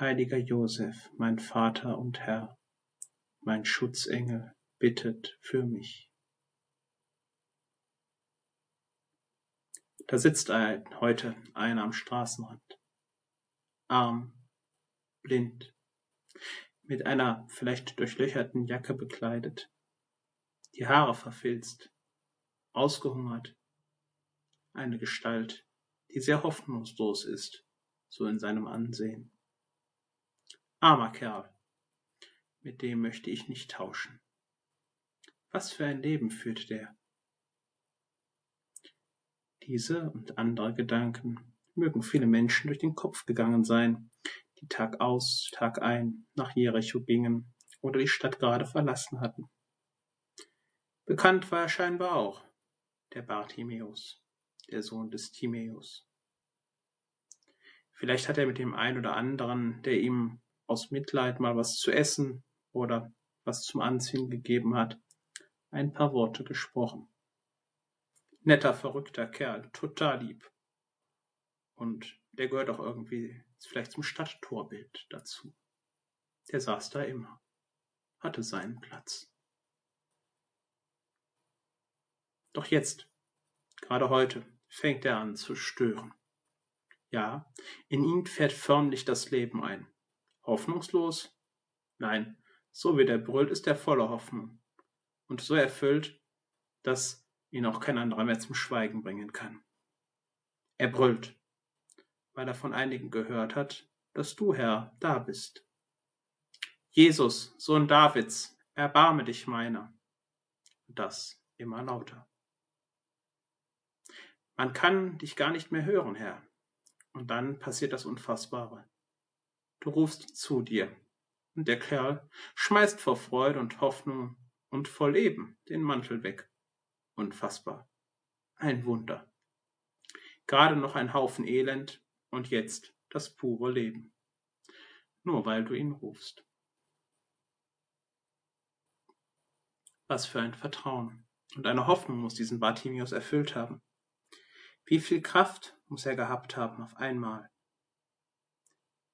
heiliger Josef, mein Vater und Herr, mein Schutzengel, bittet für mich. Da sitzt ein, heute einer am Straßenrand, arm, blind, mit einer vielleicht durchlöcherten Jacke bekleidet, die Haare verfilzt, ausgehungert, eine Gestalt, die sehr hoffnungslos ist, so in seinem Ansehen. Armer Kerl, mit dem möchte ich nicht tauschen. Was für ein Leben führt der? Diese und andere Gedanken mögen viele Menschen durch den Kopf gegangen sein, die Tag aus, Tag ein nach Jericho gingen oder die Stadt gerade verlassen hatten. Bekannt war er scheinbar auch, der Bartimäus, der Sohn des Timäus. Vielleicht hat er mit dem einen oder anderen, der ihm aus Mitleid mal was zu essen oder was zum Anziehen gegeben hat, ein paar Worte gesprochen. Netter, verrückter Kerl, total lieb. Und der gehört auch irgendwie vielleicht zum Stadttorbild dazu. Der saß da immer, hatte seinen Platz. Doch jetzt, gerade heute, fängt er an zu stören. Ja, in ihm fährt förmlich das Leben ein. Hoffnungslos? Nein, so wie der brüllt, ist er voller Hoffnung. Und so erfüllt, dass ihn auch kein anderer mehr zum Schweigen bringen kann. Er brüllt, weil er von einigen gehört hat, dass du, Herr, da bist. Jesus, Sohn Davids, erbarme dich meiner. Das immer lauter. Man kann dich gar nicht mehr hören, Herr. Und dann passiert das Unfassbare. Du rufst zu dir, und der Kerl schmeißt vor Freude und Hoffnung und vor Leben den Mantel weg. Unfassbar. Ein Wunder. Gerade noch ein Haufen Elend und jetzt das pure Leben. Nur weil du ihn rufst. Was für ein Vertrauen und eine Hoffnung muss diesen Bartimius erfüllt haben. Wie viel Kraft muss er gehabt haben auf einmal.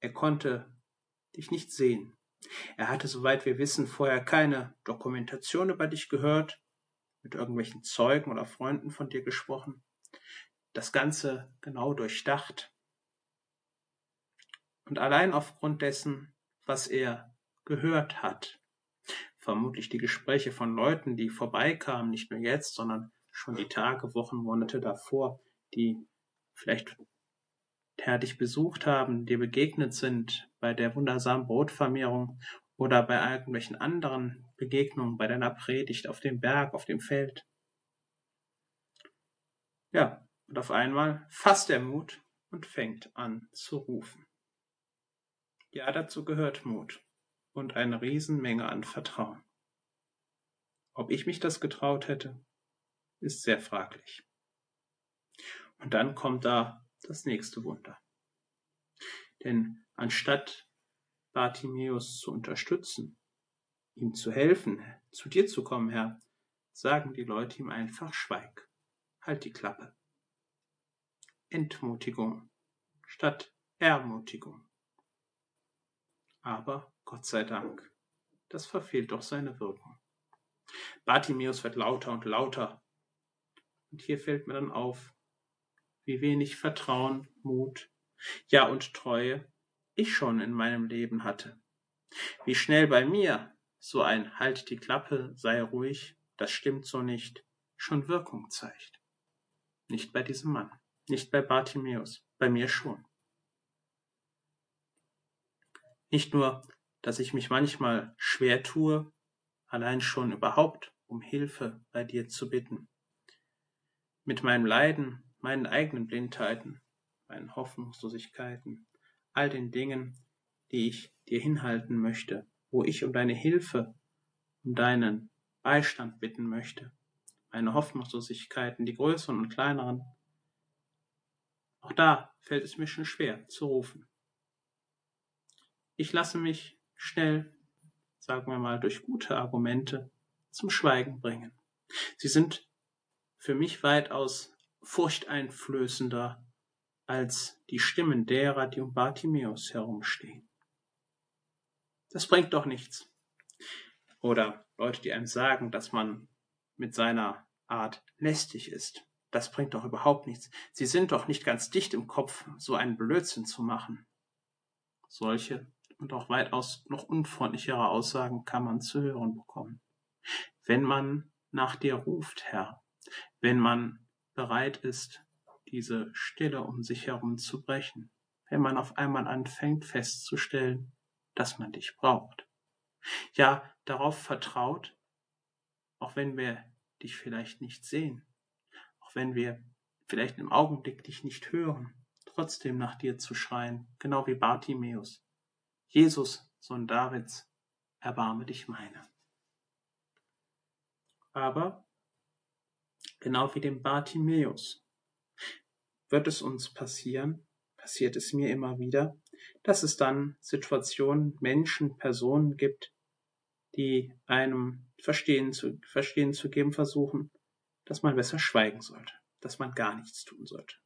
Er konnte dich nicht sehen. Er hatte, soweit wir wissen, vorher keine Dokumentation über dich gehört, mit irgendwelchen Zeugen oder Freunden von dir gesprochen. Das Ganze genau durchdacht. Und allein aufgrund dessen, was er gehört hat, vermutlich die Gespräche von Leuten, die vorbeikamen, nicht nur jetzt, sondern schon die Tage, Wochen, Monate davor, die vielleicht Herr dich besucht haben, dir begegnet sind bei der wundersamen Brotvermehrung oder bei irgendwelchen anderen Begegnungen, bei deiner Predigt auf dem Berg, auf dem Feld. Ja, und auf einmal fasst er Mut und fängt an zu rufen. Ja, dazu gehört Mut und eine Riesenmenge an Vertrauen. Ob ich mich das getraut hätte, ist sehr fraglich. Und dann kommt da das nächste Wunder. Denn anstatt Bartimäus zu unterstützen, ihm zu helfen, zu dir zu kommen, Herr, sagen die Leute ihm einfach Schweig, halt die Klappe. Entmutigung statt Ermutigung. Aber Gott sei Dank, das verfehlt doch seine Wirkung. Bartimäus wird lauter und lauter. Und hier fällt mir dann auf, wie wenig Vertrauen, Mut, ja und Treue ich schon in meinem Leben hatte. Wie schnell bei mir so ein Halt die Klappe, sei ruhig, das stimmt so nicht, schon Wirkung zeigt. Nicht bei diesem Mann, nicht bei Bartimäus, bei mir schon. Nicht nur, dass ich mich manchmal schwer tue, allein schon überhaupt um Hilfe bei dir zu bitten. Mit meinem Leiden meinen eigenen Blindheiten, meinen Hoffnungslosigkeiten, all den Dingen, die ich dir hinhalten möchte, wo ich um deine Hilfe, um deinen Beistand bitten möchte, meine Hoffnungslosigkeiten, die größeren und kleineren, auch da fällt es mir schon schwer zu rufen. Ich lasse mich schnell, sagen wir mal, durch gute Argumente zum Schweigen bringen. Sie sind für mich weitaus furchteinflößender als die Stimmen derer, die um Bartimäus herumstehen. Das bringt doch nichts. Oder Leute, die einem sagen, dass man mit seiner Art lästig ist. Das bringt doch überhaupt nichts. Sie sind doch nicht ganz dicht im Kopf, so einen Blödsinn zu machen. Solche und auch weitaus noch unfreundlichere Aussagen kann man zu hören bekommen. Wenn man nach dir ruft, Herr, wenn man bereit ist, diese Stille um sich herum zu brechen, wenn man auf einmal anfängt festzustellen, dass man dich braucht. Ja, darauf vertraut, auch wenn wir dich vielleicht nicht sehen, auch wenn wir vielleicht im Augenblick dich nicht hören, trotzdem nach dir zu schreien, genau wie Bartimäus. Jesus, Sohn Davids, erbarme dich meine. Aber genau wie dem Bartimäus wird es uns passieren, passiert es mir immer wieder, dass es dann Situationen, Menschen, Personen gibt, die einem Verstehen zu, Verstehen zu geben versuchen, dass man besser schweigen sollte, dass man gar nichts tun sollte,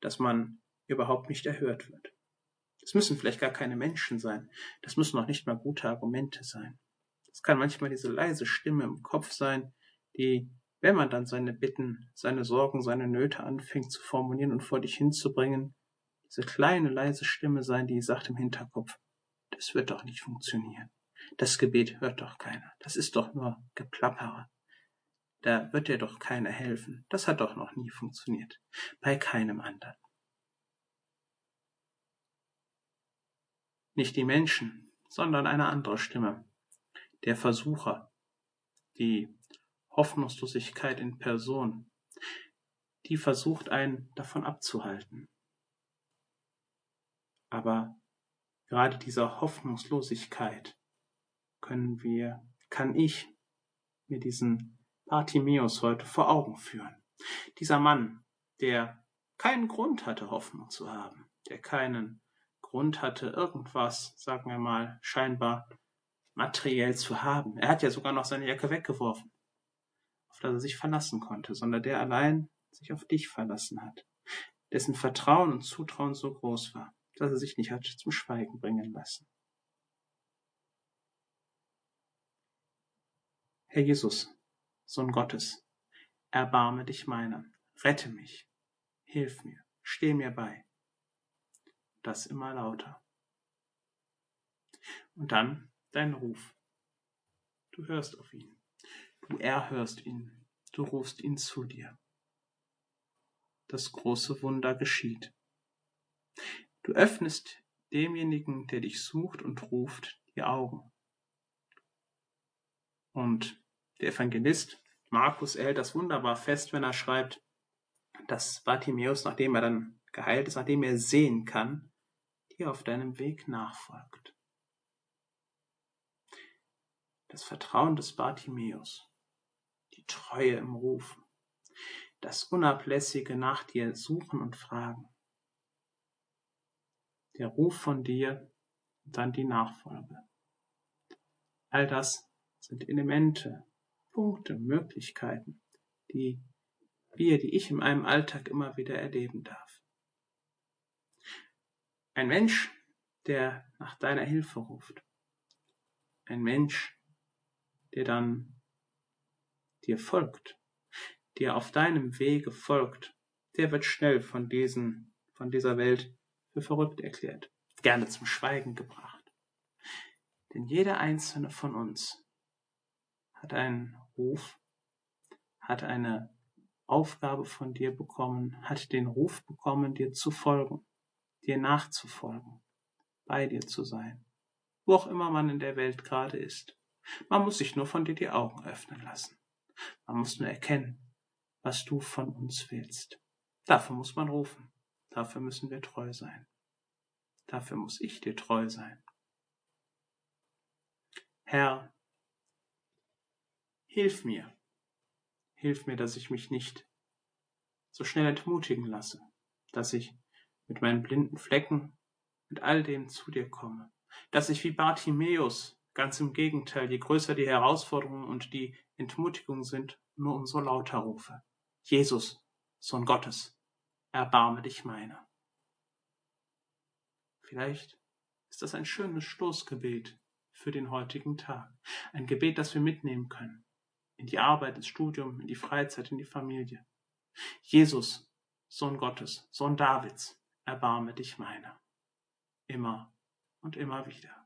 dass man überhaupt nicht erhört wird. Es müssen vielleicht gar keine Menschen sein, das müssen auch nicht mal gute Argumente sein. Es kann manchmal diese leise Stimme im Kopf sein, die, wenn man dann seine Bitten, seine Sorgen, seine Nöte anfängt zu formulieren und vor dich hinzubringen, diese kleine leise Stimme sein, die sagt im Hinterkopf, das wird doch nicht funktionieren. Das Gebet hört doch keiner. Das ist doch nur Geplappere. Da wird dir doch keiner helfen. Das hat doch noch nie funktioniert. Bei keinem anderen. Nicht die Menschen, sondern eine andere Stimme. Der Versucher. Die Hoffnungslosigkeit in Person. Die versucht einen davon abzuhalten. Aber gerade dieser Hoffnungslosigkeit können wir, kann ich mir diesen Bartimäus heute vor Augen führen. Dieser Mann, der keinen Grund hatte, Hoffnung zu haben, der keinen Grund hatte, irgendwas, sagen wir mal, scheinbar materiell zu haben. Er hat ja sogar noch seine Jacke weggeworfen, auf das er sich verlassen konnte, sondern der allein sich auf dich verlassen hat, dessen Vertrauen und Zutrauen so groß war dass er sich nicht hat zum Schweigen bringen lassen. Herr Jesus, Sohn Gottes, erbarme dich meiner, rette mich, hilf mir, steh mir bei. Das immer lauter. Und dann dein Ruf. Du hörst auf ihn, du erhörst ihn, du rufst ihn zu dir. Das große Wunder geschieht. Du öffnest demjenigen, der dich sucht und ruft, die Augen. Und der Evangelist Markus hält das wunderbar fest, wenn er schreibt, dass Bartimäus, nachdem er dann geheilt ist, nachdem er sehen kann, dir auf deinem Weg nachfolgt. Das Vertrauen des Bartimäus, Treue im Rufen, das unablässige nach dir suchen und fragen, der Ruf von dir und dann die Nachfolge. All das sind Elemente, Punkte, Möglichkeiten, die wir, die ich in meinem Alltag immer wieder erleben darf. Ein Mensch, der nach deiner Hilfe ruft. Ein Mensch, der dann dir folgt, dir auf deinem Wege folgt, der wird schnell von diesen, von dieser Welt für verrückt erklärt, gerne zum Schweigen gebracht. Denn jeder einzelne von uns hat einen Ruf, hat eine Aufgabe von dir bekommen, hat den Ruf bekommen, dir zu folgen, dir nachzufolgen, bei dir zu sein, wo auch immer man in der Welt gerade ist. Man muss sich nur von dir die Augen öffnen lassen. Man muss nur erkennen, was du von uns willst. Dafür muss man rufen. Dafür müssen wir treu sein. Dafür muss ich dir treu sein. Herr, hilf mir, hilf mir, dass ich mich nicht so schnell entmutigen lasse, dass ich mit meinen blinden Flecken, mit all dem zu dir komme, dass ich wie Bartimäus, ganz im Gegenteil, je größer die Herausforderungen und die Entmutigung sind, nur umso lauter rufe. Jesus, Sohn Gottes, erbarme dich meiner. Vielleicht ist das ein schönes Stoßgebet für den heutigen Tag. Ein Gebet, das wir mitnehmen können. In die Arbeit, ins Studium, in die Freizeit, in die Familie. Jesus, Sohn Gottes, Sohn Davids, erbarme dich meiner. Immer und immer wieder.